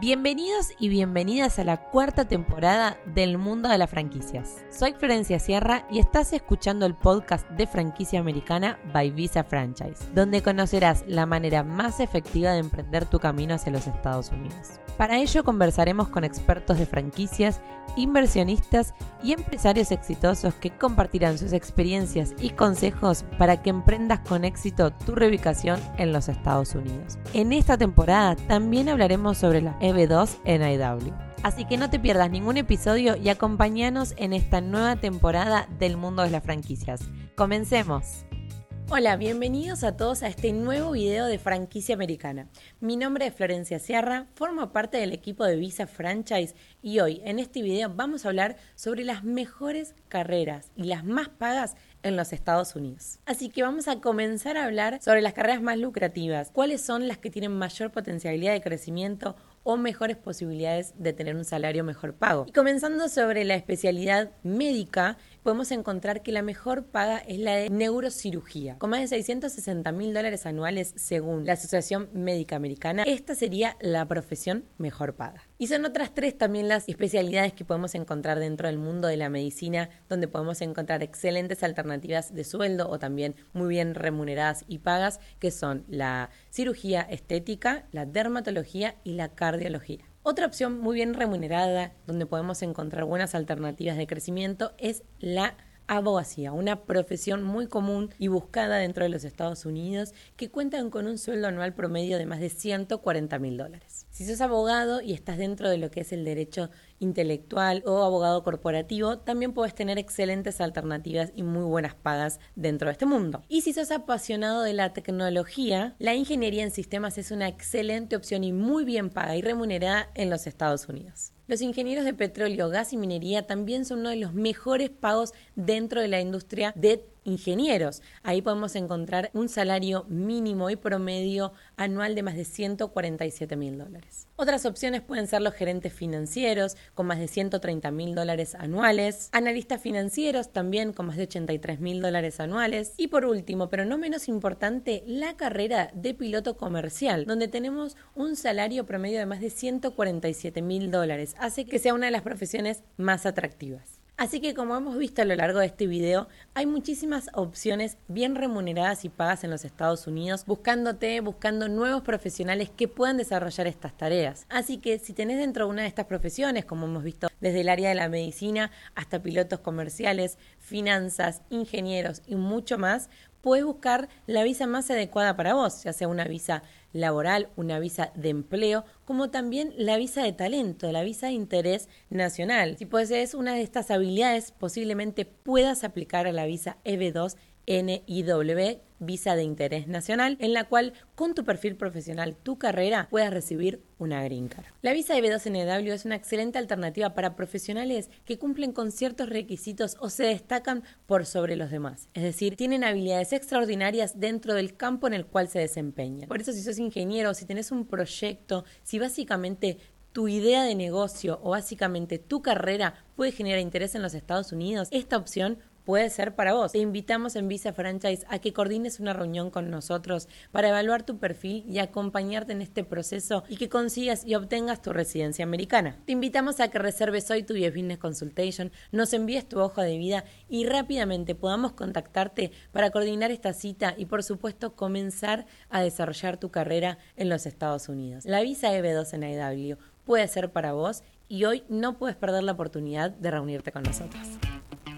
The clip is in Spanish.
Bienvenidos y bienvenidas a la cuarta temporada del mundo de las franquicias. Soy Florencia Sierra y estás escuchando el podcast de franquicia americana by Visa Franchise, donde conocerás la manera más efectiva de emprender tu camino hacia los Estados Unidos. Para ello conversaremos con expertos de franquicias, inversionistas y empresarios exitosos que compartirán sus experiencias y consejos para que emprendas con éxito tu reubicación en los Estados Unidos. En esta temporada también hablaremos sobre la EB2 en IW. Así que no te pierdas ningún episodio y acompáñanos en esta nueva temporada del mundo de las franquicias. Comencemos. Hola, bienvenidos a todos a este nuevo video de franquicia americana. Mi nombre es Florencia Sierra, formo parte del equipo de Visa Franchise y hoy en este video vamos a hablar sobre las mejores carreras y las más pagas en los Estados Unidos. Así que vamos a comenzar a hablar sobre las carreras más lucrativas, cuáles son las que tienen mayor potencialidad de crecimiento o mejores posibilidades de tener un salario mejor pago. Y comenzando sobre la especialidad médica, podemos encontrar que la mejor paga es la de neurocirugía. Con más de 660 mil dólares anuales según la Asociación Médica Americana, esta sería la profesión mejor paga. Y son otras tres también las especialidades que podemos encontrar dentro del mundo de la medicina, donde podemos encontrar excelentes alternativas de sueldo o también muy bien remuneradas y pagas, que son la cirugía estética, la dermatología y la cardiología. Otra opción muy bien remunerada, donde podemos encontrar buenas alternativas de crecimiento, es la abogacía, una profesión muy común y buscada dentro de los Estados Unidos que cuentan con un sueldo anual promedio de más de 140 mil dólares. Si sos abogado y estás dentro de lo que es el derecho intelectual o abogado corporativo, también puedes tener excelentes alternativas y muy buenas pagas dentro de este mundo. Y si sos apasionado de la tecnología, la ingeniería en sistemas es una excelente opción y muy bien paga y remunerada en los Estados Unidos. Los ingenieros de petróleo, gas y minería también son uno de los mejores pagos dentro de la industria de ingenieros. Ahí podemos encontrar un salario mínimo y promedio anual de más de 147 mil dólares. Otras opciones pueden ser los gerentes financieros con más de 130 mil dólares anuales, analistas financieros también con más de 83 mil dólares anuales y por último, pero no menos importante, la carrera de piloto comercial, donde tenemos un salario promedio de más de 147 mil dólares. Hace que sea una de las profesiones más atractivas. Así que como hemos visto a lo largo de este video, hay muchísimas opciones bien remuneradas y pagas en los Estados Unidos, buscándote, buscando nuevos profesionales que puedan desarrollar estas tareas. Así que si tenés dentro de una de estas profesiones, como hemos visto desde el área de la medicina hasta pilotos comerciales, finanzas, ingenieros y mucho más, puedes buscar la visa más adecuada para vos, ya sea una visa laboral, una visa de empleo, como también la visa de talento, la visa de interés nacional. Si posees una de estas habilidades, posiblemente puedas aplicar a la visa EB2 NIW, visa de interés nacional, en la cual con tu perfil profesional, tu carrera, puedas recibir una green card. La visa de B2NW es una excelente alternativa para profesionales que cumplen con ciertos requisitos o se destacan por sobre los demás. Es decir, tienen habilidades extraordinarias dentro del campo en el cual se desempeñan. Por eso si sos ingeniero, si tenés un proyecto, si básicamente tu idea de negocio o básicamente tu carrera puede generar interés en los Estados Unidos, esta opción puede ser para vos. Te invitamos en Visa Franchise a que coordines una reunión con nosotros para evaluar tu perfil y acompañarte en este proceso y que consigas y obtengas tu residencia americana. Te invitamos a que reserves hoy tu Business Consultation, nos envíes tu hoja de vida y rápidamente podamos contactarte para coordinar esta cita y por supuesto comenzar a desarrollar tu carrera en los Estados Unidos. La visa EB2 en IW puede ser para vos y hoy no puedes perder la oportunidad de reunirte con nosotros.